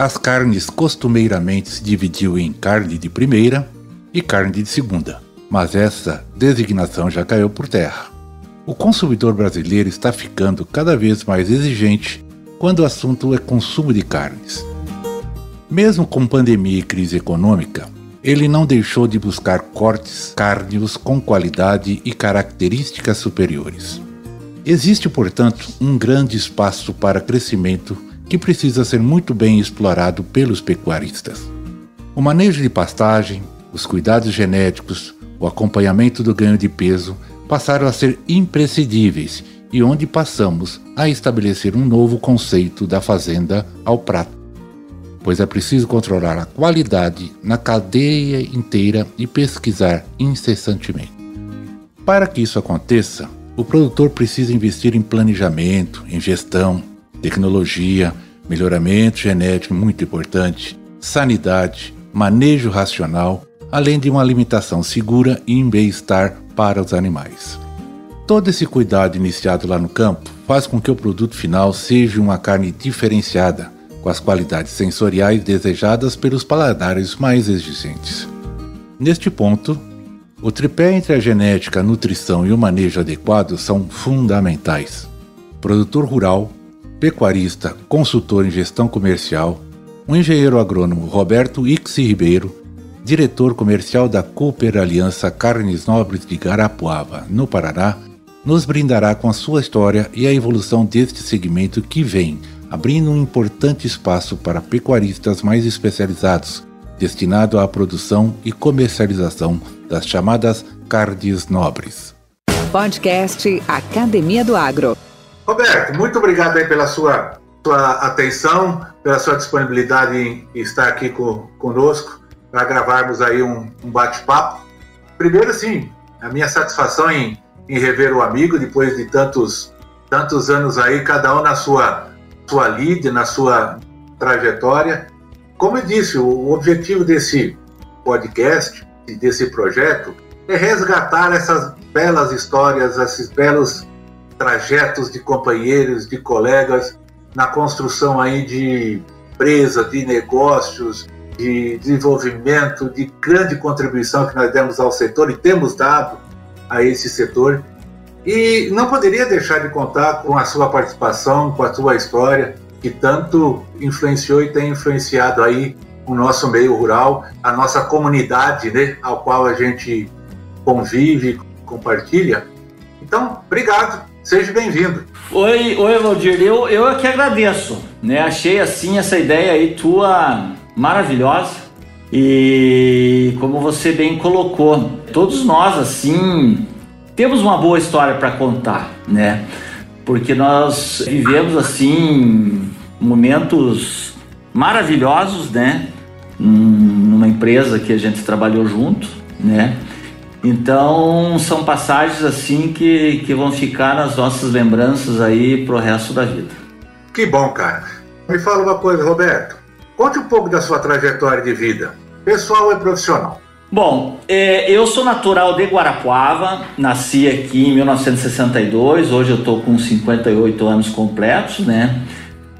as carnes costumeiramente se dividiam em carne de primeira e carne de segunda, mas essa designação já caiu por terra. O consumidor brasileiro está ficando cada vez mais exigente quando o assunto é consumo de carnes. Mesmo com pandemia e crise econômica, ele não deixou de buscar cortes cárneos com qualidade e características superiores. Existe, portanto, um grande espaço para crescimento que precisa ser muito bem explorado pelos pecuaristas. O manejo de pastagem, os cuidados genéticos, o acompanhamento do ganho de peso passaram a ser imprescindíveis e onde passamos a estabelecer um novo conceito da fazenda ao prato, pois é preciso controlar a qualidade na cadeia inteira e pesquisar incessantemente. Para que isso aconteça, o produtor precisa investir em planejamento, em gestão, tecnologia, melhoramento genético muito importante, sanidade, manejo racional, além de uma alimentação segura e em bem-estar para os animais. Todo esse cuidado iniciado lá no campo faz com que o produto final seja uma carne diferenciada, com as qualidades sensoriais desejadas pelos paladares mais exigentes. Neste ponto, o tripé entre a genética, a nutrição e o manejo adequado são fundamentais. produtor rural pecuarista, consultor em gestão comercial, o engenheiro agrônomo Roberto Ixi Ribeiro, diretor comercial da Cooper Aliança Carnes Nobres de Garapuava, no Paraná, nos brindará com a sua história e a evolução deste segmento que vem abrindo um importante espaço para pecuaristas mais especializados, destinado à produção e comercialização das chamadas carnes nobres. Podcast Academia do Agro. Roberto, muito obrigado aí pela sua, sua atenção, pela sua disponibilidade em estar aqui com, conosco para gravarmos aí um, um bate-papo. Primeiro, sim, a minha satisfação em, em rever o amigo depois de tantos, tantos anos aí, cada um na sua, sua lead, na sua trajetória. Como eu disse, o objetivo desse podcast, desse projeto, é resgatar essas belas histórias, esses belos trajetos de companheiros, de colegas na construção aí de empresa, de negócios, de desenvolvimento, de grande contribuição que nós demos ao setor e temos dado a esse setor. E não poderia deixar de contar com a sua participação, com a sua história, que tanto influenciou e tem influenciado aí o nosso meio rural, a nossa comunidade, né, ao qual a gente convive, compartilha. Então, obrigado Seja bem-vindo. Oi, oi, Valdir. Eu, eu é que agradeço. Né? Achei assim essa ideia aí tua maravilhosa. E como você bem colocou, todos nós assim temos uma boa história para contar, né? Porque nós vivemos assim momentos maravilhosos, né? Numa empresa que a gente trabalhou junto, né? Então são passagens assim que, que vão ficar nas nossas lembranças aí pro resto da vida. Que bom, cara. Me fala uma coisa, Roberto. Conte um pouco da sua trajetória de vida, pessoal e profissional. Bom, é, eu sou natural de Guarapuava, nasci aqui em 1962, hoje eu estou com 58 anos completos, né?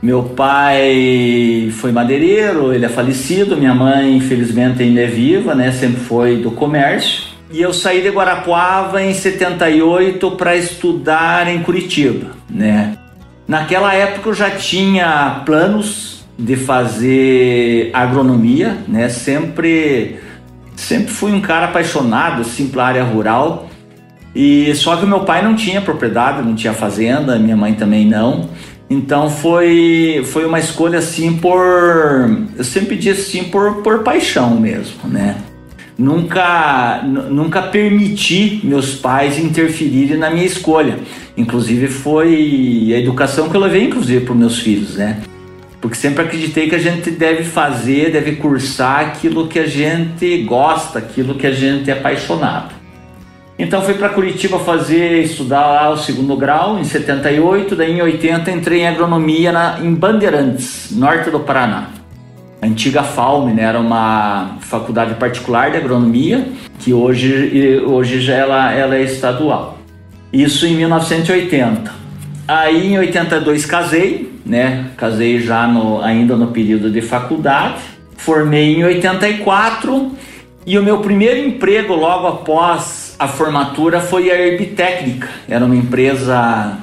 Meu pai foi madeireiro, ele é falecido, minha mãe infelizmente ainda é viva, né? Sempre foi do comércio. E eu saí de Guarapuava em 78 para estudar em Curitiba, né? Naquela época eu já tinha planos de fazer agronomia, né? Sempre sempre fui um cara apaixonado assim pela área rural. E só que meu pai não tinha propriedade, não tinha fazenda, minha mãe também não. Então foi foi uma escolha assim por eu sempre disse assim por por paixão mesmo, né? Nunca, nunca permiti meus pais interferirem na minha escolha. Inclusive foi a educação que eu levei inclusive para meus filhos, né? porque sempre acreditei que a gente deve fazer, deve cursar aquilo que a gente gosta, aquilo que a gente é apaixonado. Então fui para Curitiba fazer, estudar lá o segundo grau em 78, daí em 80 entrei em agronomia na, em Bandeirantes, norte do Paraná. A antiga FAUM, né, era uma faculdade particular de agronomia, que hoje, hoje já ela, ela é estadual. Isso em 1980. Aí em 82 casei, né? Casei já no, ainda no período de faculdade. Formei em 84 e o meu primeiro emprego logo após a formatura foi a Herbtécnica. Era uma empresa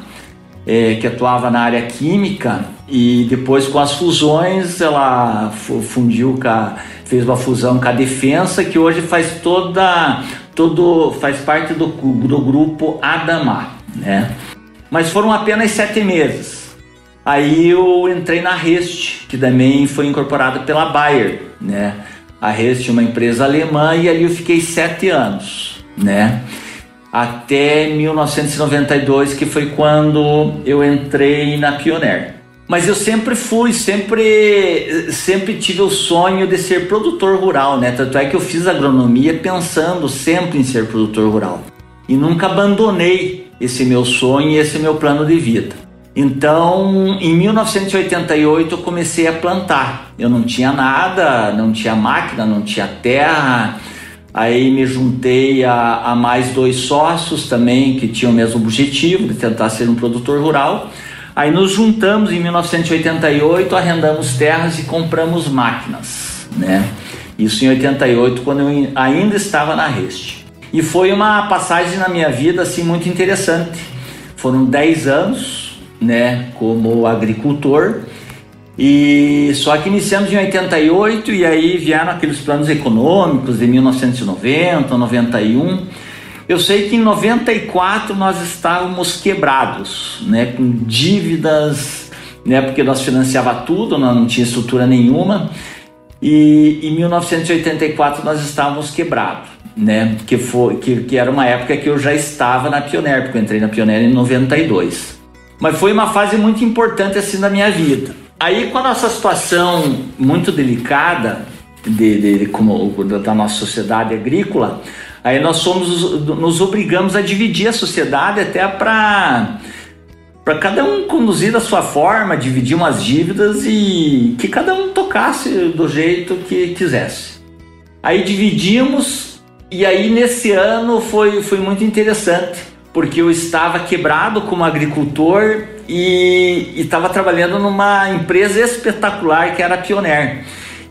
é, que atuava na área química e depois com as fusões ela fundiu com a, fez uma fusão com a Defensa que hoje faz toda todo faz parte do, do grupo Adama, né? Mas foram apenas sete meses. Aí eu entrei na Rest, que também foi incorporada pela Bayer, né? A Rest é uma empresa alemã e ali eu fiquei sete anos, né? Até 1992, que foi quando eu entrei na Pioneer. Mas eu sempre fui, sempre, sempre tive o sonho de ser produtor rural, né? Tanto é que eu fiz agronomia pensando sempre em ser produtor rural. E nunca abandonei esse meu sonho e esse meu plano de vida. Então, em 1988 eu comecei a plantar. Eu não tinha nada, não tinha máquina, não tinha terra. Aí me juntei a, a, mais dois sócios também que tinham o mesmo objetivo de tentar ser um produtor rural. Aí nos juntamos em 1988, arrendamos terras e compramos máquinas, né? Isso em 88, quando eu ainda estava na Reste. E foi uma passagem na minha vida assim muito interessante. Foram 10 anos né, como agricultor. E só que iniciamos em 88 e aí vieram aqueles planos econômicos de 1990, 91. Eu sei que em 94 nós estávamos quebrados, né, com dívidas, né, porque nós financiava tudo, nós não tinha estrutura nenhuma. E em 1984 nós estávamos quebrados, né, que foi que, que era uma época que eu já estava na Pioneer, porque eu entrei na Pioneer em 92. Mas foi uma fase muito importante assim na minha vida. Aí com a nossa situação muito delicada de, de, de como da nossa sociedade agrícola, aí nós somos nos obrigamos a dividir a sociedade até para para cada um conduzir da sua forma, dividir umas dívidas e que cada um tocasse do jeito que quisesse. Aí dividimos e aí nesse ano foi, foi muito interessante porque eu estava quebrado como agricultor e estava trabalhando numa empresa espetacular que era a Pioneer.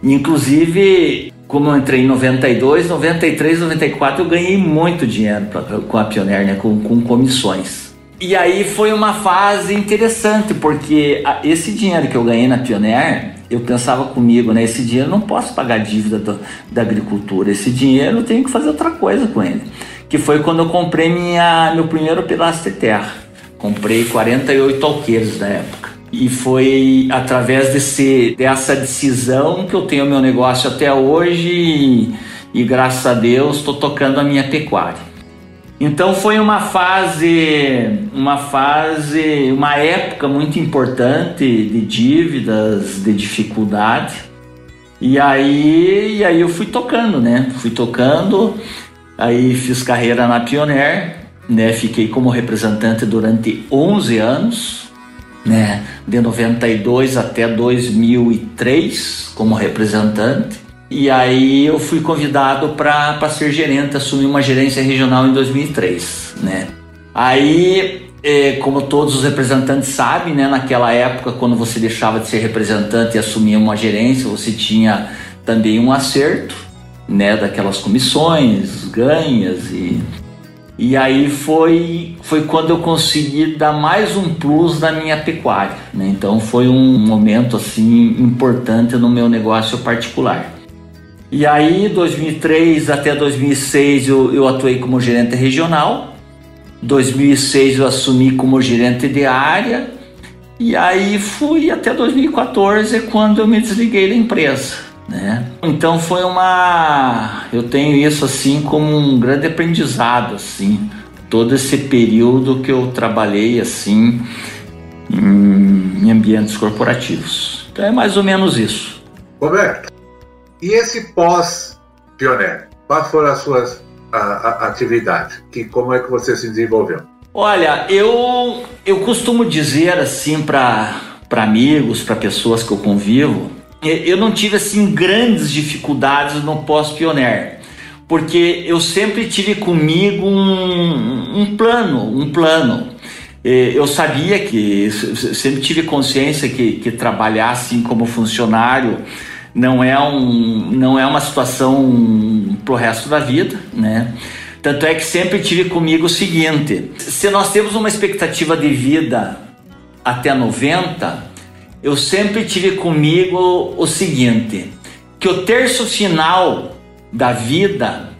Inclusive, como eu entrei em 92, 93, 94, eu ganhei muito dinheiro pra, com a Pioneer, né, com, com comissões. E aí foi uma fase interessante, porque esse dinheiro que eu ganhei na Pioneer, eu pensava comigo, né? Esse dinheiro eu não posso pagar dívida do, da agricultura, esse dinheiro eu tenho que fazer outra coisa com ele que foi quando eu comprei minha, meu primeiro pedaço de terra. Comprei 48 alqueires na época. E foi através desse, dessa decisão que eu tenho meu negócio até hoje e, e graças a Deus estou tocando a minha pecuária. Então foi uma fase, uma fase, uma época muito importante de dívidas, de dificuldade. E aí, e aí eu fui tocando, né? Fui tocando Aí fiz carreira na Pioneer, né? Fiquei como representante durante 11 anos, né? De 92 até 2003 como representante. E aí eu fui convidado para ser gerente, assumir uma gerência regional em 2003, né? Aí, é, como todos os representantes sabem, né? Naquela época, quando você deixava de ser representante e assumia uma gerência, você tinha também um acerto né, daquelas comissões ganhas e e aí foi foi quando eu consegui dar mais um plus na minha pecuária, né? Então foi um momento assim importante no meu negócio particular. E aí 2003 até 2006 eu, eu atuei como gerente regional. 2006 eu assumi como gerente de área e aí fui até 2014 quando eu me desliguei da empresa né? Então foi uma, eu tenho isso assim como um grande aprendizado assim, todo esse período que eu trabalhei assim em, ambientes corporativos. Então é mais ou menos isso. Roberto, e esse pós-pioneiro? Quais foram as suas a, a, atividades? Que, como é que você se desenvolveu? Olha, eu, eu costumo dizer assim para amigos, para pessoas que eu convivo, eu não tive assim grandes dificuldades no pós-pioneiro, porque eu sempre tive comigo um, um plano, um plano. Eu sabia que, sempre tive consciência que, que trabalhar assim como funcionário não é, um, não é uma situação pro resto da vida, né? Tanto é que sempre tive comigo o seguinte: se nós temos uma expectativa de vida até 90, eu sempre tive comigo o seguinte: que o terço final da vida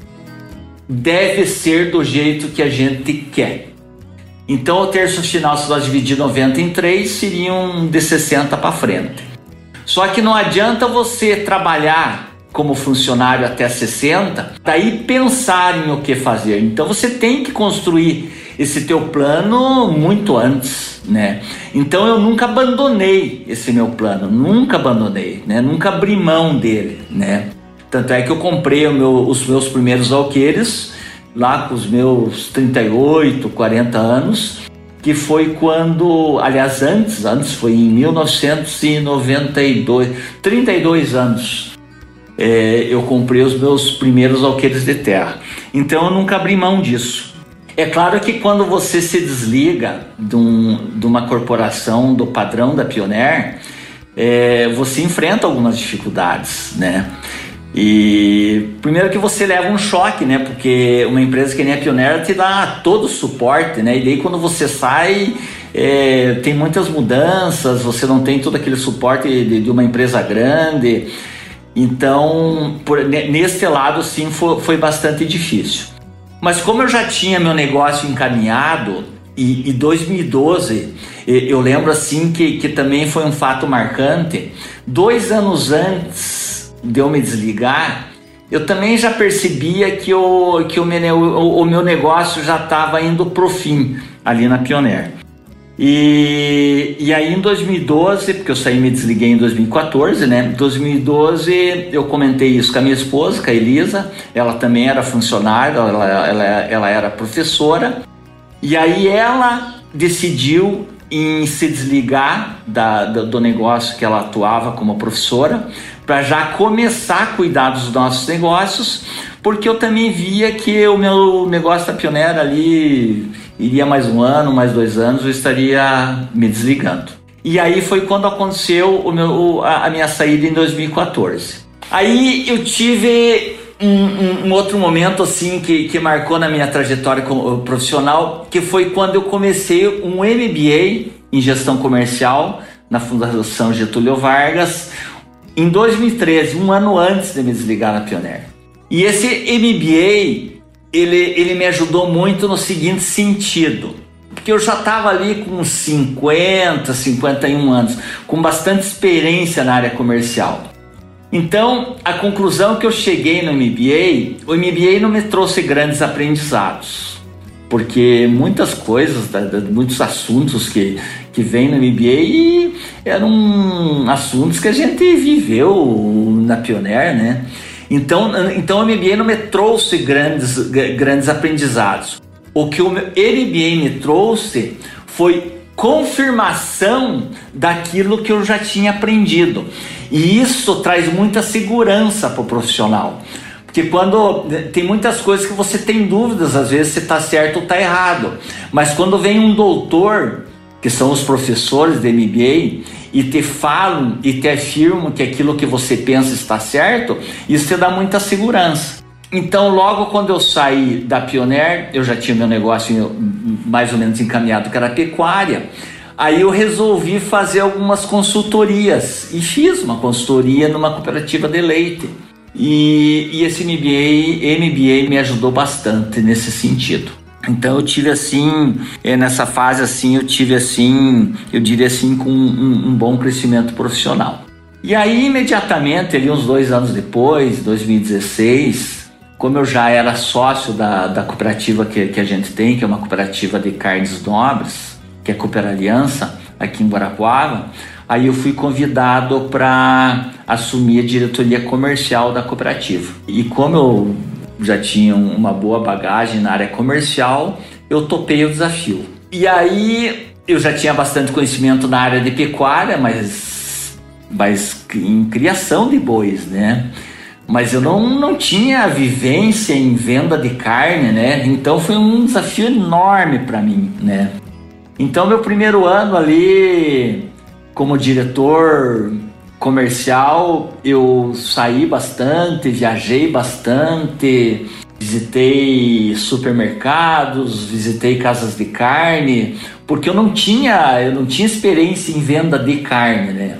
deve ser do jeito que a gente quer. Então, o terço final, se nós dividir 90 em 3, seriam de 60 para frente. Só que não adianta você trabalhar como funcionário até 60, daí pensar em o que fazer. Então você tem que construir esse teu plano muito antes, né? Então eu nunca abandonei esse meu plano, nunca abandonei, né? Nunca abri mão dele, né? Tanto é que eu comprei meu, os meus primeiros alqueires lá com os meus 38, 40 anos, que foi quando, aliás, antes, antes foi em 1992, 32 anos, é, eu comprei os meus primeiros alqueires de terra. Então eu nunca abri mão disso. É claro que quando você se desliga de, um, de uma corporação do padrão da Pioneer, é, você enfrenta algumas dificuldades, né? E primeiro que você leva um choque, né? Porque uma empresa que nem a Pioneer te dá todo o suporte, né? E daí quando você sai, é, tem muitas mudanças, você não tem todo aquele suporte de, de uma empresa grande. Então, por, nesse lado, sim, foi, foi, bastante difícil. Mas como eu já tinha meu negócio encaminhado, e, 2012, eu lembro assim que, que também foi um fato marcante, dois anos antes de eu me desligar, eu também já percebia que o, que o, meu, o, o meu negócio já estava indo para o fim ali na Pioneer. E, e aí em 2012, porque eu saí e me desliguei em 2014, né? Em 2012 eu comentei isso com a minha esposa, com a Elisa, ela também era funcionária, ela, ela, ela era professora, e aí ela decidiu em se desligar da, do, negócio que ela atuava como professora, para já começar a cuidar dos nossos negócios, porque eu também via que o meu negócio da pioneira ali iria mais um ano, mais dois anos, eu estaria me desligando. E aí foi quando aconteceu o meu, a, minha saída em 2014. Aí eu tive um, um, outro momento assim que, que marcou na minha trajetória profissional, que foi quando eu comecei um MBA em gestão comercial na Fundação Getúlio Vargas em 2013, um ano antes de me desligar na Pioneer. E esse MBA ele, ele me ajudou muito no seguinte sentido. Porque eu já estava ali com 50, 51 anos, com bastante experiência na área comercial. Então, a conclusão que eu cheguei no MBA, o MBA não me trouxe grandes aprendizados, porque muitas coisas, muitos assuntos que, que vêm no MBA eram assuntos que a gente viveu na Pioneer, né? Então, então o MBA não me trouxe grandes, grandes aprendizados. O que o MBA me trouxe foi confirmação daquilo que eu já tinha aprendido. E isso traz muita segurança para o profissional. Porque quando tem muitas coisas que você tem dúvidas, às vezes se está certo ou está errado. Mas quando vem um doutor, que são os professores de MBA, e te falam e te afirmam que aquilo que você pensa está certo, isso te dá muita segurança. Então, logo quando eu saí da Pioneer, eu já tinha meu negócio mais ou menos encaminhado, que era pecuária. Aí eu resolvi fazer algumas consultorias e fiz uma consultoria numa cooperativa de leite. E, e esse MBA, MBA me ajudou bastante nesse sentido. Então eu tive assim, é, nessa fase assim, eu tive assim, eu diria assim, com um, um bom crescimento profissional. E aí imediatamente, ali uns dois anos depois, 2016, como eu já era sócio da, da cooperativa que, que a gente tem, que é uma cooperativa de carnes nobres, que é a Cooper Aliança, aqui em Guarapuava, aí eu fui convidado para assumir a diretoria comercial da cooperativa. E como eu já tinha uma boa bagagem na área comercial, eu topei o desafio. E aí eu já tinha bastante conhecimento na área de pecuária, mas, mas em criação de bois, né? Mas eu não, não tinha vivência em venda de carne, né? Então foi um desafio enorme para mim, né? Então meu primeiro ano ali como diretor comercial, eu saí bastante, viajei bastante, visitei supermercados, visitei casas de carne, porque eu não tinha, eu não tinha experiência em venda de carne, né?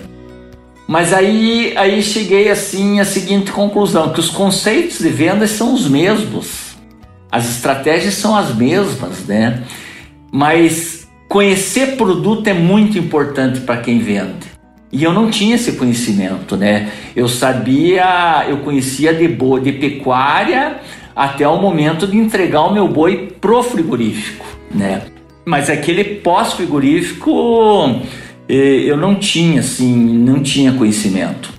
Mas aí, aí cheguei assim à seguinte conclusão, que os conceitos de vendas são os mesmos. As estratégias são as mesmas, né? Mas conhecer produto é muito importante para quem vende. E eu não tinha esse conhecimento, né? Eu sabia, eu conhecia de, boa, de pecuária até o momento de entregar o meu boi pro frigorífico, né? Mas aquele pós-frigorífico eu não tinha, assim, não tinha conhecimento.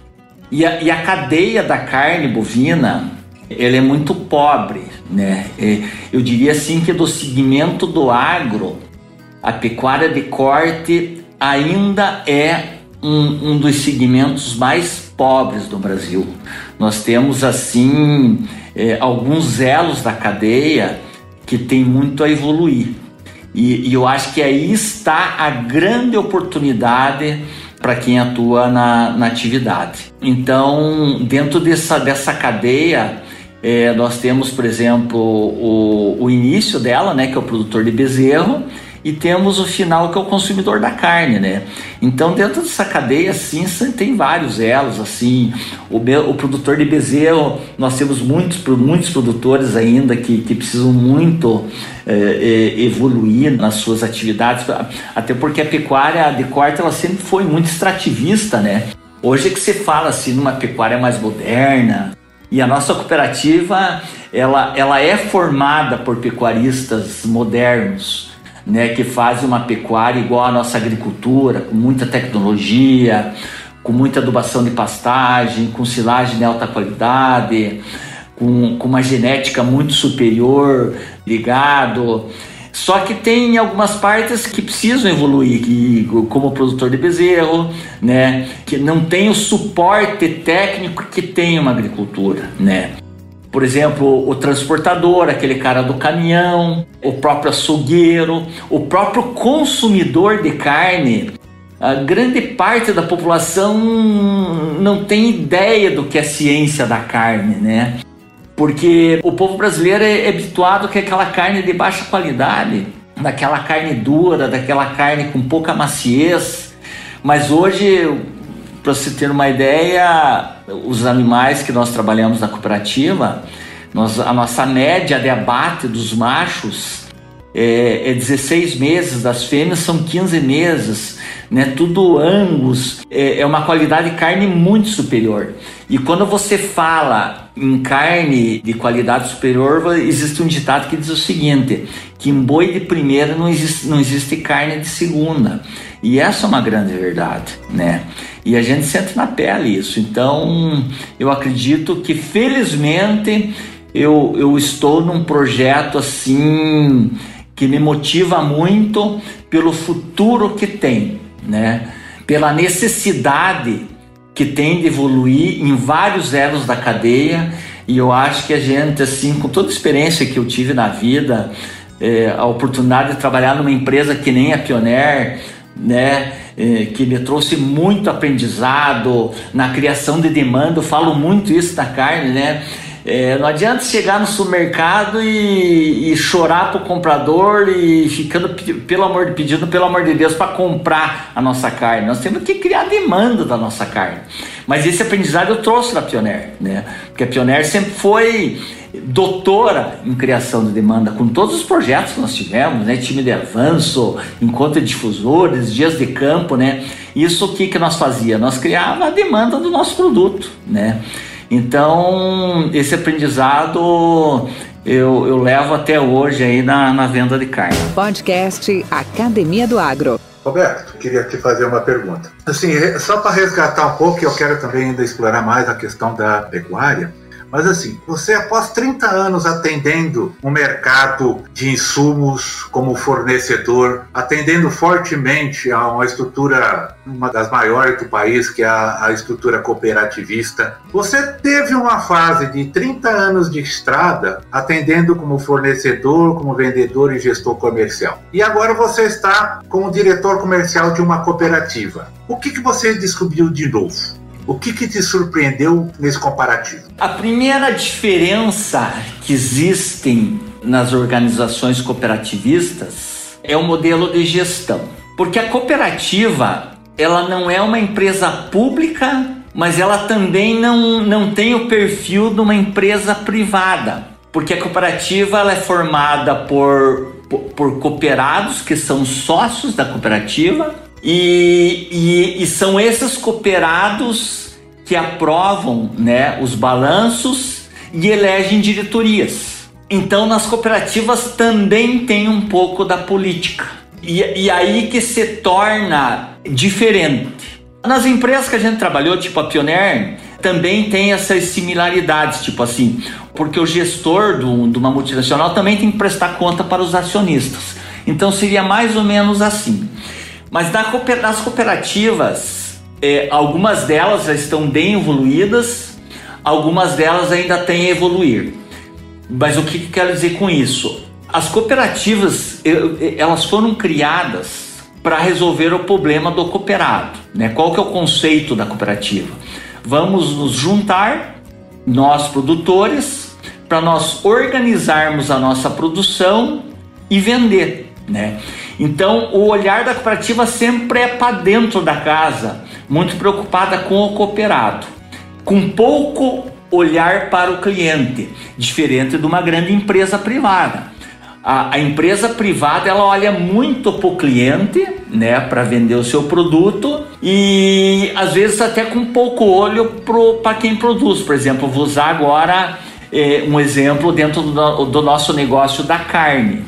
E a, e a cadeia da carne bovina, ela é muito pobre, né? Eh, eu diria assim que do segmento do agro, a pecuária de corte ainda é um, um dos segmentos mais pobres do Brasil. Nós temos, assim, é, alguns elos da cadeia que tem muito a evoluir. E, e eu acho que aí está a grande oportunidade para quem atua na, na, atividade. Então, dentro dessa, dessa cadeia, é, nós temos, por exemplo, o, o início dela, né, que é o produtor de bezerro, e temos o final que é o consumidor da carne, né? Então dentro dessa cadeia sim tem vários elos assim. O, o produtor de bezerro nós temos muitos muitos produtores ainda que, que precisam muito é, é, evoluir nas suas atividades, até porque a pecuária de corte ela sempre foi muito extrativista, né? Hoje é que se fala assim numa pecuária mais moderna, e a nossa cooperativa ela, ela é formada por pecuaristas modernos né, que fazem uma pecuária igual à nossa agricultura, com muita tecnologia, com muita adubação de pastagem, com silagem de alta qualidade, com, com uma genética muito superior ligado. Só que tem algumas partes que precisam evoluir, que, como produtor de bezerro, né, que não tem o suporte técnico que tem uma agricultura, né. Por exemplo, o transportador, aquele cara do caminhão, o próprio açougueiro, o próprio consumidor de carne. A grande parte da população não tem ideia do que é ciência da carne, né? Porque o povo brasileiro é habituado que aquela carne de baixa qualidade, daquela carne dura, daquela carne com pouca maciez. Mas hoje para você ter uma ideia, os animais que nós trabalhamos na cooperativa, nós, a nossa média de abate dos machos é, é 16 meses, das fêmeas são 15 meses, né? Tudo angus, é, é uma qualidade de carne muito superior. E quando você fala em carne de qualidade superior, existe um ditado que diz o seguinte: que em boi de primeira não existe, não existe carne de segunda. E essa é uma grande verdade, né? E a gente sente na pele isso. Então, eu acredito que felizmente eu, eu estou num projeto assim que me motiva muito pelo futuro que tem, né? Pela necessidade que tem de evoluir em vários elos da cadeia. E eu acho que a gente, assim, com toda a experiência que eu tive na vida, é, a oportunidade de trabalhar numa empresa que nem a Pioneer, né? É, que me trouxe muito aprendizado na criação de demanda. Eu falo muito isso da carne, né? É, não adianta chegar no supermercado e, e chorar pro comprador e ficando pelo amor de pedindo pelo amor de Deus para comprar a nossa carne. Nós temos que criar demanda da nossa carne. Mas esse aprendizado eu trouxe da Pioneer, né? Porque a Pioneer sempre foi doutora em criação de demanda, com todos os projetos que nós tivemos, né? time de avanço, encontro de difusores, dias de campo, né? Isso o que, que nós fazia? Nós criava a demanda do nosso produto, né? Então, esse aprendizado eu, eu levo até hoje aí na, na venda de carne. Podcast Academia do Agro. Roberto, queria te fazer uma pergunta. Assim, só para resgatar um pouco, eu quero também ainda explorar mais a questão da pecuária. Mas assim, você após 30 anos atendendo um mercado de insumos como fornecedor, atendendo fortemente a uma estrutura, uma das maiores do país, que é a, a estrutura cooperativista, você teve uma fase de 30 anos de estrada atendendo como fornecedor, como vendedor e gestor comercial. E agora você está como diretor comercial de uma cooperativa. O que, que você descobriu de novo? O que, que te surpreendeu nesse comparativo? A primeira diferença que existem nas organizações cooperativistas é o modelo de gestão. Porque a cooperativa, ela não é uma empresa pública, mas ela também não, não tem o perfil de uma empresa privada. Porque a cooperativa ela é formada por, por, por cooperados que são sócios da cooperativa e, e, e são esses cooperados que aprovam né, os balanços e elegem diretorias. Então, nas cooperativas também tem um pouco da política. E, e aí que se torna diferente. Nas empresas que a gente trabalhou, tipo a Pioneer, também tem essas similaridades, tipo assim, porque o gestor do, de uma multinacional também tem que prestar conta para os acionistas. Então seria mais ou menos assim. Mas nas cooperativas, é, algumas delas já estão bem evoluídas, algumas delas ainda têm a evoluir. Mas o que, que quero dizer com isso? As cooperativas, elas foram criadas para resolver o problema do cooperado. Né? Qual que é o conceito da cooperativa? Vamos nos juntar, nós produtores, para nós organizarmos a nossa produção e vender. Né? Então, o olhar da cooperativa sempre é para dentro da casa, muito preocupada com o cooperado, com pouco olhar para o cliente, diferente de uma grande empresa privada. A, a empresa privada ela olha muito para o cliente, né, para vender o seu produto e às vezes até com pouco olho para quem produz. Por exemplo, vou usar agora eh, um exemplo dentro do, do nosso negócio da carne.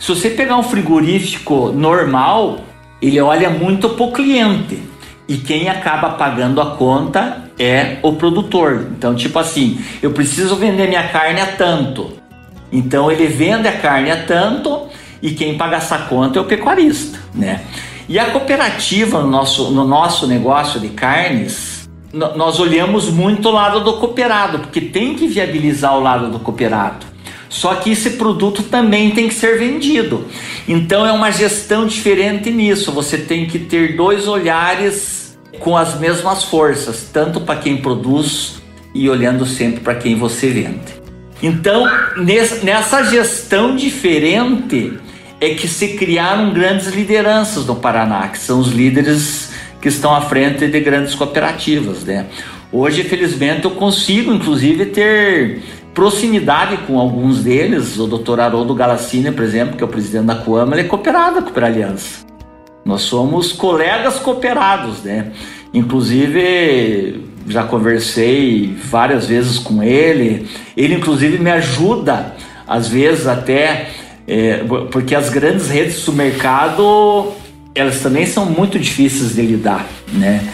Se você pegar um frigorífico normal, ele olha muito para o cliente e quem acaba pagando a conta é o produtor. Então, tipo assim, eu preciso vender minha carne a tanto. Então, ele vende a carne a tanto e quem paga essa conta é o pecuarista, né? E a cooperativa no nosso, no nosso negócio de carnes, nós olhamos muito o lado do cooperado, porque tem que viabilizar o lado do cooperado. Só que esse produto também tem que ser vendido. Então é uma gestão diferente nisso. Você tem que ter dois olhares com as mesmas forças, tanto para quem produz e olhando sempre para quem você vende. Então, nessa gestão diferente é que se criaram grandes lideranças no Paraná, que são os líderes que estão à frente de grandes cooperativas, né? Hoje, felizmente, eu consigo, inclusive, ter proximidade com alguns deles. O Dr. Haroldo Galassini, por exemplo, que é o presidente da Coama, ele é cooperado da Cooper Aliança. Nós somos colegas cooperados, né? Inclusive, já conversei várias vezes com ele. Ele, inclusive, me ajuda, às vezes até, é, porque as grandes redes do mercado, elas também são muito difíceis de lidar, né?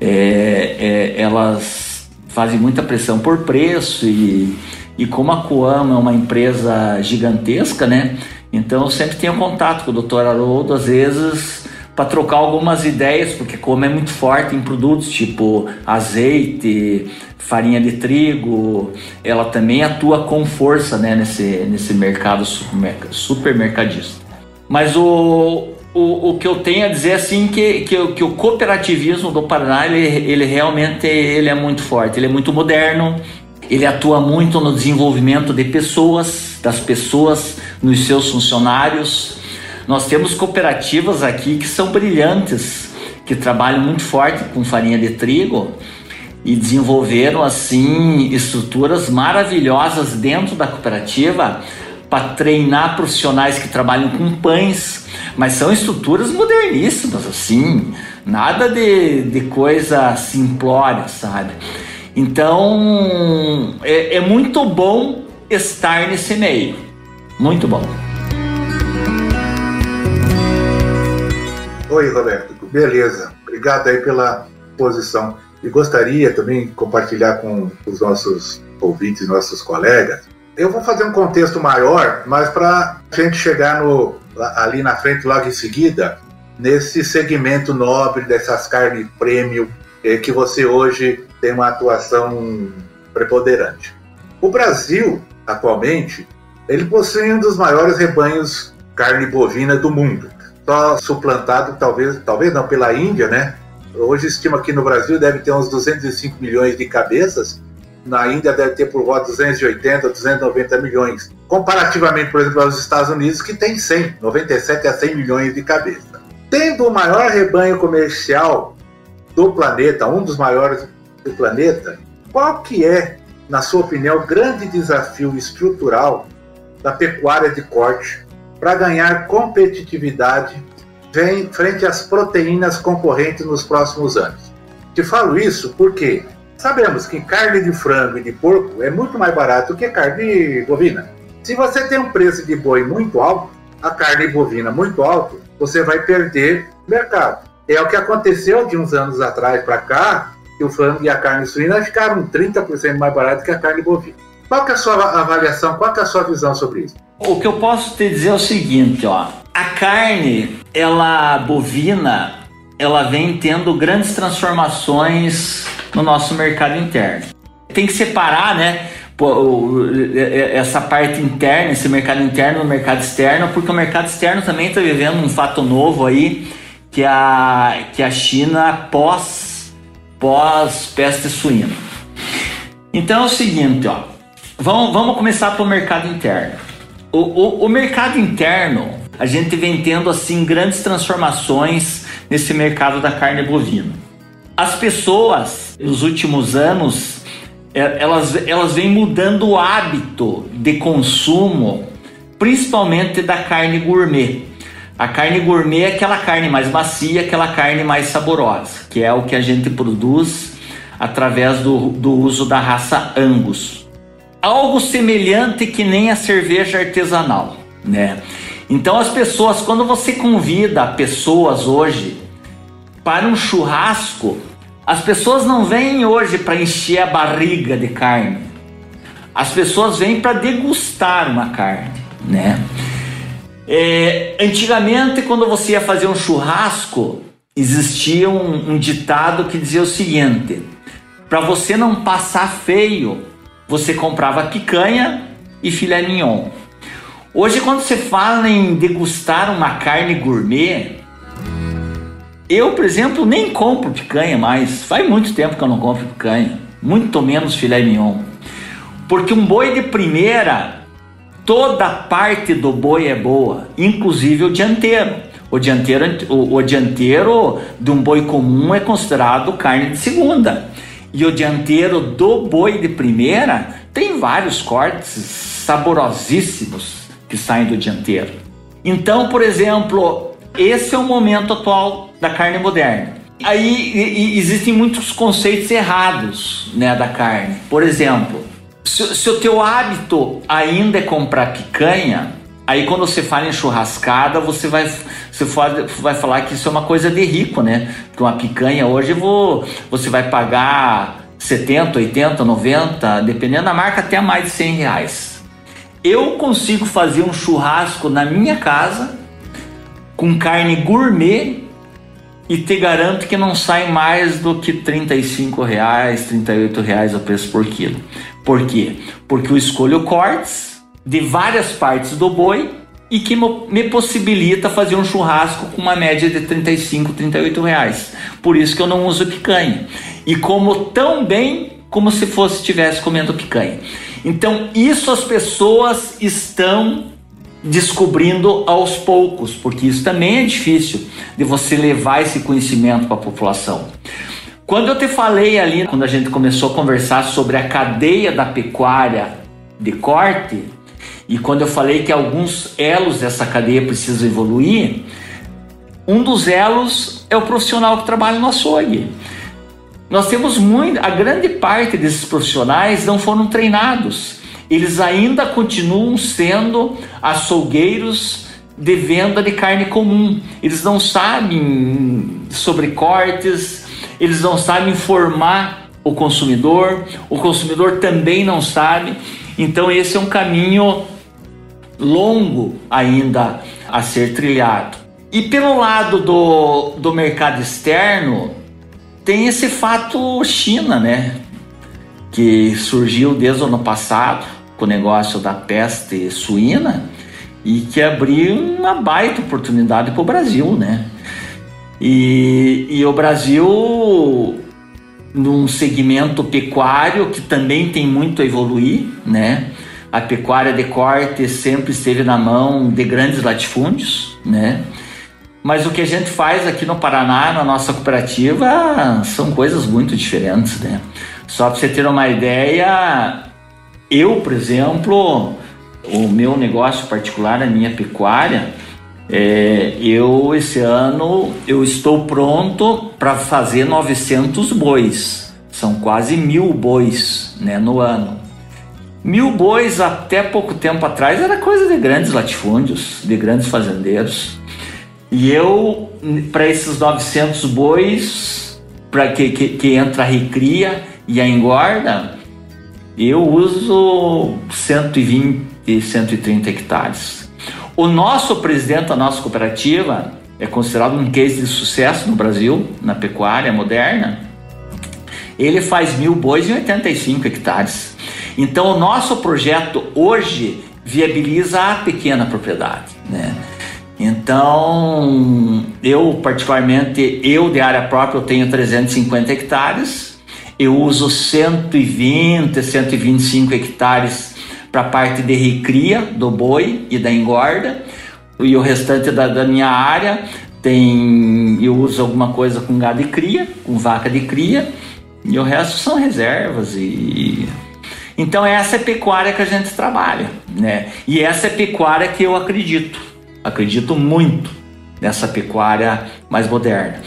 É, é, elas fazem muita pressão por preço e e como a Coama é uma empresa gigantesca, né? Então eu sempre tenho contato com o Dr. Haroldo, às vezes para trocar algumas ideias, porque a Coama é muito forte em produtos tipo azeite, farinha de trigo, ela também atua com força né, nesse, nesse mercado supermercadista. Mas o, o, o que eu tenho a dizer assim que, que, que o cooperativismo do Paraná ele, ele realmente ele é muito forte, ele é muito moderno, ele atua muito no desenvolvimento de pessoas, das pessoas, nos seus funcionários. Nós temos cooperativas aqui que são brilhantes, que trabalham muito forte com farinha de trigo e desenvolveram assim estruturas maravilhosas dentro da cooperativa para treinar profissionais que trabalham com pães, mas são estruturas moderníssimas assim, nada de, de coisa simplória, sabe? Então é, é muito bom estar nesse meio. Muito bom. Oi, Roberto. Beleza. Obrigado aí pela posição. E gostaria também de compartilhar com os nossos ouvintes, nossos colegas. Eu vou fazer um contexto maior, mas para a gente chegar no, ali na frente, logo em seguida, nesse segmento nobre dessas carnes premium eh, que você hoje tem uma atuação preponderante. O Brasil, atualmente, ele possui um dos maiores rebanhos carne bovina do mundo. Só suplantado, talvez, talvez não, pela Índia, né? Hoje estima que no Brasil deve ter uns 205 milhões de cabeças, na Índia deve ter por volta 280, 290 milhões. Comparativamente, por exemplo, aos Estados Unidos, que tem 100, 97 a 100 milhões de cabeças. Tendo o maior rebanho comercial do planeta, um dos maiores do planeta, qual que é, na sua opinião, o grande desafio estrutural da pecuária de corte para ganhar competitividade frente às proteínas concorrentes nos próximos anos? Te falo isso porque sabemos que carne de frango e de porco é muito mais barato que carne bovina. Se você tem um preço de boi muito alto, a carne bovina muito alto, você vai perder mercado. É o que aconteceu de uns anos atrás para cá, que o frango e a carne suína ficaram 30% mais baratos que a carne bovina. Qual é a sua avaliação, qual é a sua visão sobre isso? O que eu posso te dizer é o seguinte, ó. A carne, ela bovina, ela vem tendo grandes transformações no nosso mercado interno. Tem que separar, né? essa parte interna, esse mercado interno do mercado externo, porque o mercado externo também está vivendo um fato novo aí, que é a, que a China pós, pós peste suína. Então é o seguinte, ó, vamos, vamos começar pelo mercado interno. O, o, o mercado interno, a gente vem tendo assim grandes transformações nesse mercado da carne bovina. As pessoas, nos últimos anos, é, elas, elas vêm mudando o hábito de consumo, principalmente da carne gourmet. A carne gourmet é aquela carne mais macia, aquela carne mais saborosa, que é o que a gente produz através do, do uso da raça Angus. Algo semelhante que nem a cerveja artesanal, né? Então as pessoas, quando você convida pessoas hoje para um churrasco, as pessoas não vêm hoje para encher a barriga de carne. As pessoas vêm para degustar uma carne, né? É, antigamente, quando você ia fazer um churrasco, existia um, um ditado que dizia o seguinte: para você não passar feio, você comprava picanha e filé mignon. Hoje, quando você fala em degustar uma carne gourmet, eu, por exemplo, nem compro picanha mais. Faz muito tempo que eu não compro picanha. Muito menos filé mignon. Porque um boi de primeira, toda parte do boi é boa, inclusive o dianteiro. O dianteiro, o, o dianteiro de um boi comum é considerado carne de segunda. E o dianteiro do boi de primeira tem vários cortes saborosíssimos que saem do dianteiro. Então, por exemplo, esse é o momento atual da carne moderna. Aí e, e existem muitos conceitos errados né, da carne. Por exemplo, se, se, o teu hábito ainda é comprar picanha, aí quando você fala em churrascada, você vai, você vai falar que isso é uma coisa de rico, né? Porque uma picanha hoje vou, você vai pagar 70, 80, 90, dependendo da marca, até mais de 100 reais. Eu consigo fazer um churrasco na minha casa com carne gourmet e te garanto que não sai mais do que 35 reais, 38 reais o preço por quilo. Por quê? Porque eu escolho cortes de várias partes do boi e que me possibilita fazer um churrasco com uma média de 35, 38 reais. Por isso que eu não uso picanha. E como tão bem como se fosse estivesse comendo picanha. Então, isso as pessoas estão descobrindo aos poucos, porque isso também é difícil de você levar esse conhecimento para a população. Quando eu te falei ali, quando a gente começou a conversar sobre a cadeia da pecuária de corte, e quando eu falei que alguns elos dessa cadeia precisam evoluir, um dos elos é o profissional que trabalha no açougue. Nós temos muito, a grande parte desses profissionais não foram treinados eles ainda continuam sendo açougueiros de venda de carne comum. Eles não sabem sobre cortes, eles não sabem informar o consumidor, o consumidor também não sabe. Então, esse é um caminho longo ainda a ser trilhado. E pelo lado do, do mercado externo, tem esse fato China, né? Que surgiu desde o ano passado com o negócio da peste suína e que abriu uma baita oportunidade para o Brasil, né? E, e o Brasil, num segmento pecuário que também tem muito a evoluir, né? A pecuária de corte sempre esteve na mão de grandes latifúndios, né? Mas o que a gente faz aqui no Paraná, na nossa cooperativa, são coisas muito diferentes, né? Só para você ter uma ideia, eu, por exemplo, o meu negócio particular, a minha pecuária, é, eu esse ano eu estou pronto para fazer 900 bois. São quase mil bois né, no ano. Mil bois até pouco tempo atrás era coisa de grandes latifúndios, de grandes fazendeiros. E eu, para esses 900 bois, para que, que, que entra a recria e a engorda, eu uso 120 e 130 hectares. O nosso presidente da nossa cooperativa é considerado um case de sucesso no Brasil, na pecuária moderna. Ele faz mil bois em 85 hectares. Então, o nosso projeto hoje viabiliza a pequena propriedade, né? Então, eu particularmente, eu de área própria, eu tenho 350 hectares, eu uso 120, 125 hectares para a parte de recria do boi e da engorda, e o restante da, da minha área tem eu uso alguma coisa com gado de cria, com vaca de cria, e o resto são reservas e então essa é pecuária que a gente trabalha, né? E essa é pecuária que eu acredito. Acredito muito nessa pecuária mais moderna.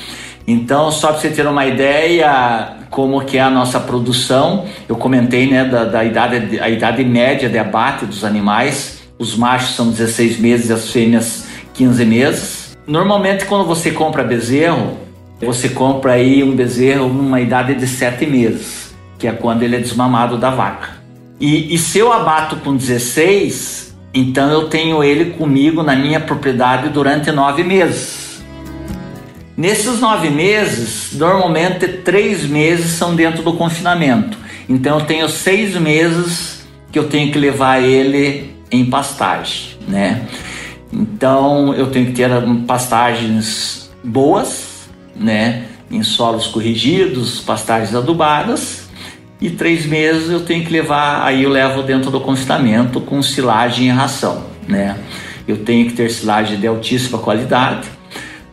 Então, só para você ter uma ideia como que é a nossa produção, eu comentei né, da, da idade, a idade média de abate dos animais. Os machos são 16 meses e as fêmeas 15 meses. Normalmente, quando você compra bezerro, você compra aí um bezerro numa idade de 7 meses, que é quando ele é desmamado da vaca. E, e se eu abato com 16, então eu tenho ele comigo na minha propriedade durante nove meses. Nesses nove meses, normalmente três meses são dentro do confinamento. Então eu tenho seis meses que eu tenho que levar ele em pastagem, né? Então eu tenho que ter pastagens boas, né? Em solos corrigidos, pastagens adubadas e três meses eu tenho que levar, aí eu levo dentro do confinamento com silagem e ração, né? Eu tenho que ter silagem de altíssima qualidade.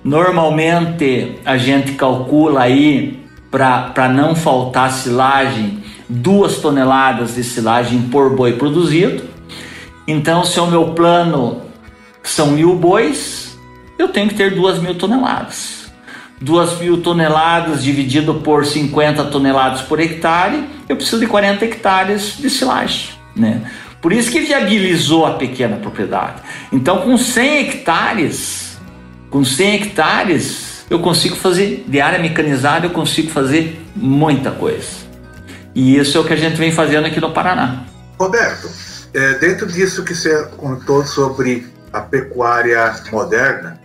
Normalmente a gente calcula aí para não faltar silagem duas toneladas de silagem por boi produzido. Então, se o meu plano são mil bois, eu tenho que ter duas mil toneladas. 2 mil toneladas dividido por 50 toneladas por hectare, eu preciso de 40 hectares de silagem, né? Por isso que viabilizou a pequena propriedade. Então, com 100 hectares, com 100 hectares, eu consigo fazer de área mecanizada, eu consigo fazer muita coisa. E isso é o que a gente vem fazendo aqui no Paraná. Roberto, é, dentro disso que você contou sobre a pecuária moderna,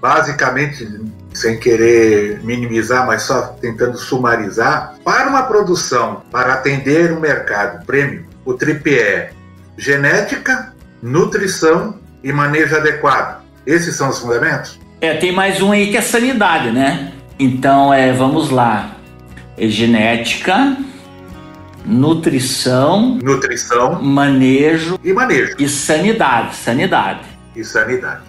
basicamente sem querer minimizar, mas só tentando sumarizar, para uma produção, para atender o um mercado prêmio, o tripé é genética, nutrição e manejo adequado. Esses são os fundamentos? É, tem mais um aí que é sanidade, né? Então, é, vamos lá. É genética, nutrição, nutrição, manejo e manejo e sanidade, sanidade. E sanidade.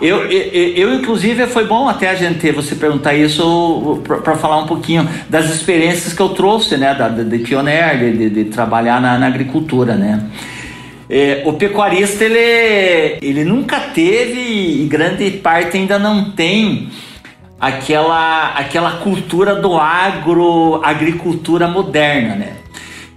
Eu, eu, eu, inclusive, foi bom até a gente você perguntar isso para falar um pouquinho das experiências que eu trouxe, né, da, de pioneiro, de, de, de trabalhar na, na, agricultura, né. É, o pecuarista, ele, ele nunca teve, e grande parte ainda não tem, aquela, aquela cultura do agro, agricultura moderna, né.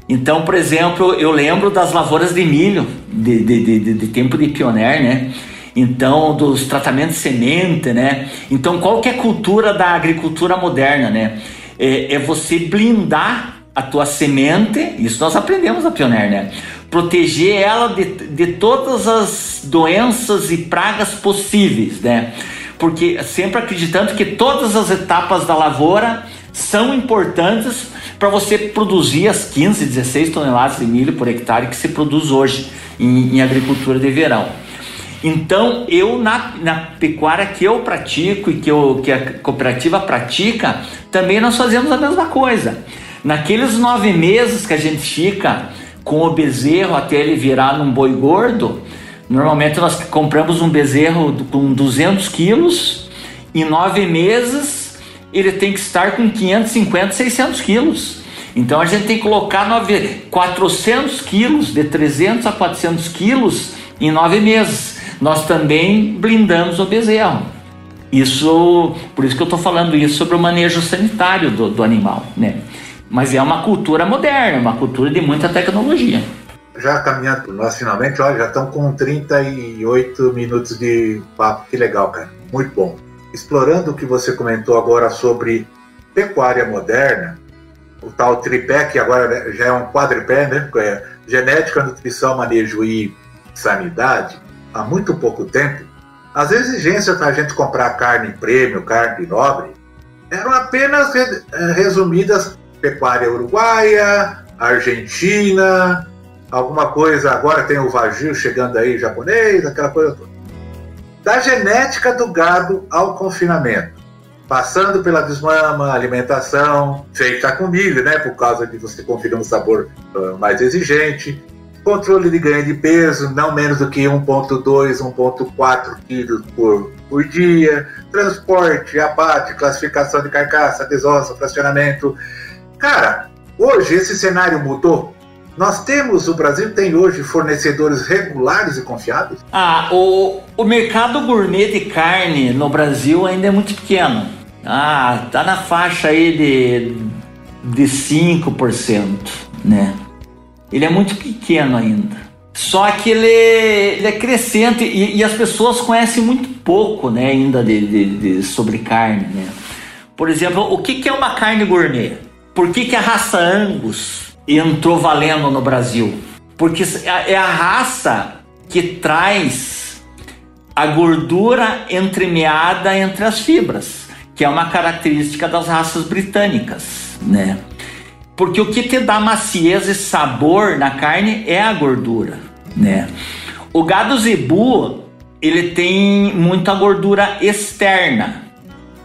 Então, por exemplo, eu lembro das lavouras de milho, de, de, de, de tempo de pioneiro, né, Então, dos tratamentos de semente, né? Então, qual que é a cultura da agricultura moderna, né? É, é você blindar a tua semente, isso nós aprendemos a Pioneer, né? Proteger ela de, de todas as doenças e pragas possíveis, né? Porque sempre acreditando que todas as etapas da lavoura são importantes para você produzir as 15, 16 toneladas de milho por hectare que se produz hoje em, em agricultura de verão. Então, eu na, na, pecuária que eu pratico e que, eu, que a cooperativa pratica, também nós fazemos a mesma coisa. Naqueles nove meses que a gente fica com o bezerro até ele virar num boi gordo, normalmente nós compramos um bezerro com 200 quilos, em nove meses ele tem que estar com 550, 600 quilos. Então a gente tem que colocar 400 quilos, de 300 a 400 quilos em nove meses. Nós também blindamos o bezerro. Isso, por isso que eu estou falando isso sobre o manejo sanitário do, do animal, né? Mas é uma cultura moderna, uma cultura de muita tecnologia. Já caminhando para finalmente, olha, já estão com 38 minutos de papo, que legal, cara. Muito bom explorando o que você comentou agora sobre pecuária moderna, o tal tripé, que agora já é um quadripé, né? É genética, nutrição, manejo e sanidade, há muito pouco tempo, as exigências para a gente comprar carne prêmio, carne nobre, eram apenas resumidas pecuária uruguaia, argentina, alguma coisa, agora tem o vagio chegando aí, japonês, aquela coisa toda. Da genética do gado ao confinamento, passando pela desmama, alimentação feita com milho, né, por causa de você conferir um sabor uh, mais exigente, controle de ganho de peso, não menos do que 1,2, 1,4 quilos por, por dia, transporte, abate, classificação de carcaça, desossa, fracionamento. Cara, hoje esse cenário mudou nós temos, o Brasil tem hoje fornecedores regulares e confiáveis? Ah, o, o mercado gourmet de carne no Brasil ainda é muito pequeno. Ah, tá na faixa aí de, de 5%, né? Ele é muito pequeno ainda. Só que ele, ele é crescente e, e, as pessoas conhecem muito pouco, né, ainda de, de, de sobre carne, né? Por exemplo, o que, que é uma carne gourmet? Por que, que a raça Angus entrou valendo no Brasil. Porque é a raça que traz a gordura entremeada entre as fibras, que é uma característica das raças britânicas, né? Porque o que te dá maciez e sabor na carne é a gordura, né? O gado zebu, ele tem muita gordura externa.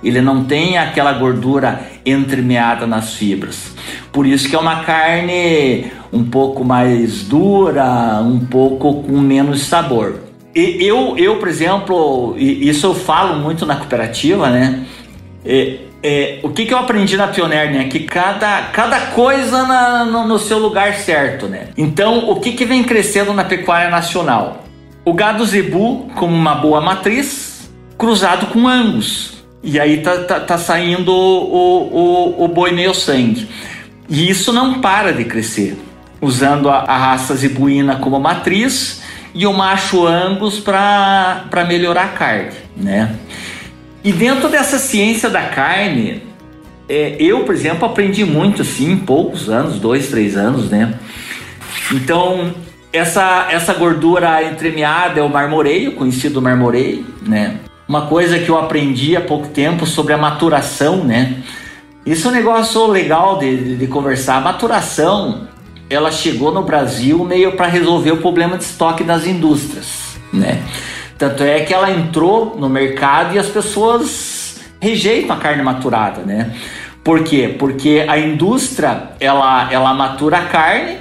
Ele não tem aquela gordura entremeada nas fibras. Por isso que é uma carne um pouco mais dura, um pouco com menos sabor. E eu, eu, por exemplo, isso eu falo muito na cooperativa, né? É, é, o que, que eu aprendi na Pioneer, né? Que cada, cada coisa na, no, no, seu lugar certo, né? Então, o que, que vem crescendo na pecuária nacional? O gado zebu como uma boa matriz, cruzado com angus. E aí tá, tá, tá saindo o, o, o boi meio sangue. E isso não para de crescer, usando a, a raça zebuína como matriz e o macho angus para melhorar a carne, né? E dentro dessa ciência da carne, é, eu, por exemplo, aprendi muito assim em poucos anos, dois, três anos, né? Então, essa, essa gordura entremeada é o marmoreio, conhecido marmoreio, né? Uma coisa que eu aprendi há pouco tempo sobre a maturação, né? Isso é um negócio legal de, de, de conversar. A maturação, ela chegou no Brasil meio para resolver o problema de estoque das indústrias, né? Tanto é que ela entrou no mercado e as pessoas rejeitam a carne maturada, né? Por quê? Porque a indústria, ela, ela matura a carne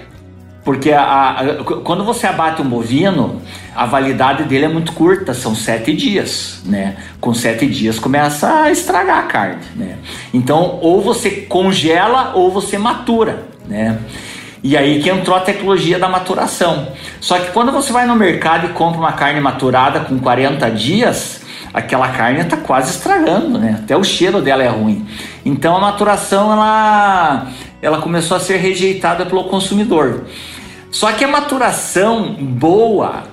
porque a, a, quando você abate um bovino, a validade dele é muito curta, são sete dias, né? Com sete dias começa a estragar a carne, né? Então, ou você congela ou você matura, né? E aí que entrou a tecnologia da maturação. Só que quando você vai no mercado e compra uma carne maturada com 40 dias, aquela carne está quase estragando, né? Até o cheiro dela é ruim. Então a maturação ela, ela começou a ser rejeitada pelo consumidor. Só que a maturação boa,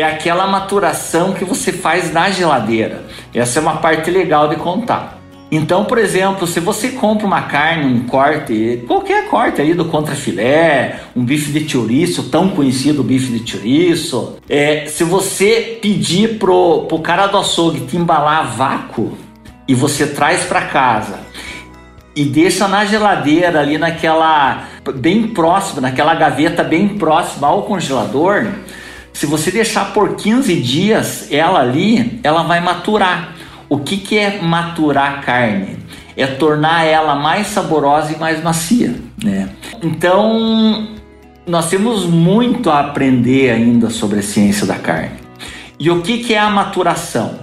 é aquela maturação que você faz na geladeira. Essa é uma parte legal de contar. Então, por exemplo, se você compra uma carne, um corte, qualquer corte aí do contrafilé, um bife de chouriço, tão conhecido bife de chouriço, é, se você pedir pro, pro cara do açougue te embalar a vácuo e você traz para casa e deixa na geladeira ali naquela bem próxima, naquela gaveta bem próxima ao congelador, se você deixar por 15 dias ela ali, ela vai maturar. O que, que é maturar carne? É tornar ela mais saborosa e mais macia, né? Então, nós temos muito a aprender ainda sobre a ciência da carne. E o que, que é a maturação?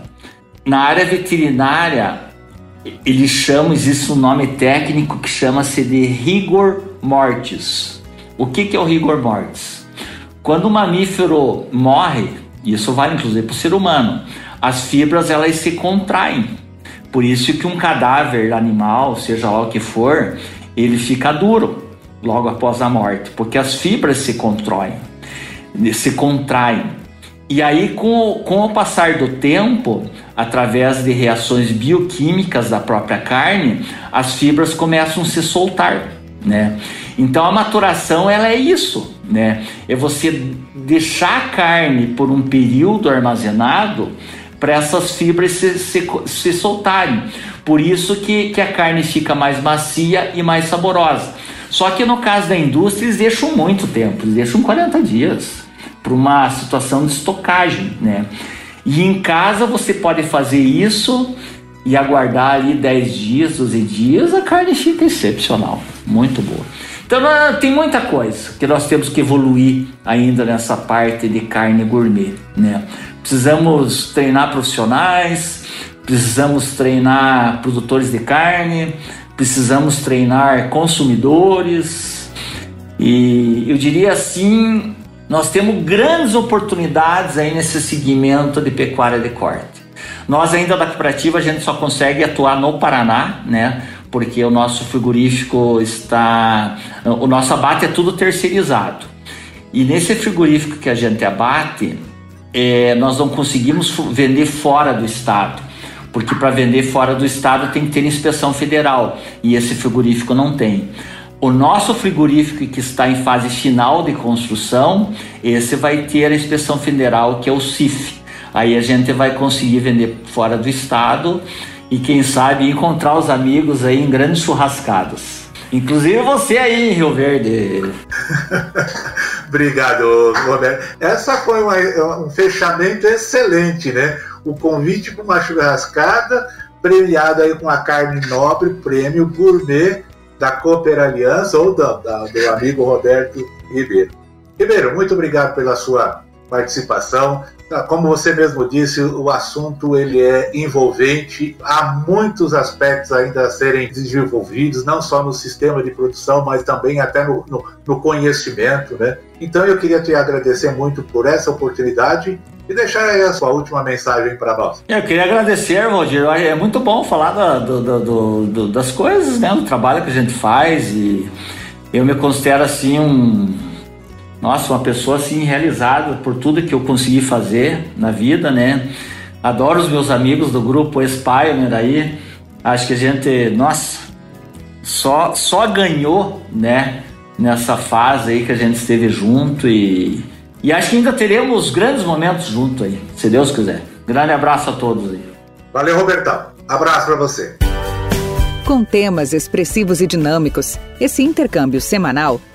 Na área veterinária, eles chamam, existe um nome técnico que chama-se de rigor mortis. O que, que é o rigor mortis? Quando o mamífero morre, isso vale inclusive para o ser humano, as fibras elas se contraem. Por isso que um cadáver animal, seja lá o que for, ele fica duro logo após a morte, porque as fibras se contraem, se contraem. E aí, com, com o passar do tempo, através de reações bioquímicas da própria carne, as fibras começam a se soltar, né? Então a maturação ela é isso, né? É você deixar a carne por um período armazenado para essas fibras se, se, se, soltarem. Por isso que, que a carne fica mais macia e mais saborosa. Só que no caso da indústria, eles deixam muito tempo, eles deixam 40 dias para uma situação de estocagem, né? E em casa você pode fazer isso e aguardar ali 10 dias, 12 dias, a carne fica excepcional, muito boa. Então tem muita coisa que nós temos que evoluir ainda nessa parte de carne gourmet, né? Precisamos treinar profissionais, precisamos treinar produtores de carne, precisamos treinar consumidores. E eu diria assim, nós temos grandes oportunidades aí nesse segmento de pecuária de corte. Nós ainda da cooperativa a gente só consegue atuar no Paraná, né? Porque o nosso frigorífico está, o nosso abate é tudo terceirizado. E nesse frigorífico que a gente abate, é, nós não conseguimos vender fora do estado, porque para vender fora do estado tem que ter inspeção federal e esse frigorífico não tem. O nosso frigorífico que está em fase final de construção, esse vai ter a inspeção federal que é o CIF. Aí a gente vai conseguir vender fora do estado e quem sabe encontrar os amigos aí em grandes churrascadas. Inclusive você aí em Rio Verde. Obrigado, Roberto. Essa foi uma, um fechamento excelente, né? O convite para uma churrascada, premiado aí com a carne nobre, prêmio gourmet da Cooper Aliança ou da, da, do amigo Roberto Ribeiro. Ribeiro, muito obrigado pela sua participação. Ah, como você mesmo disse, o assunto ele é envolvente, há muitos aspectos ainda a serem desenvolvidos, não só no sistema de produção, mas também até no, no, no conhecimento. Né? Então eu queria te agradecer muito por essa oportunidade e deixar aí a sua última mensagem para nós. Eu queria agradecer, Valdir. É muito bom falar do, do, do, das coisas, né? do trabalho que a gente faz e eu me considero assim um nossa, uma pessoa assim realizada por tudo que eu consegui fazer na vida, né? Adoro os meus amigos do grupo Espire aí. Acho que a gente, nossa, só só ganhou, né? Nessa fase aí que a gente esteve junto e e acho que ainda teremos grandes momentos junto aí, se Deus quiser. Grande abraço a todos aí. Valeu, Robertão. Abraço para você. Com temas expressivos e dinâmicos, esse intercâmbio semanal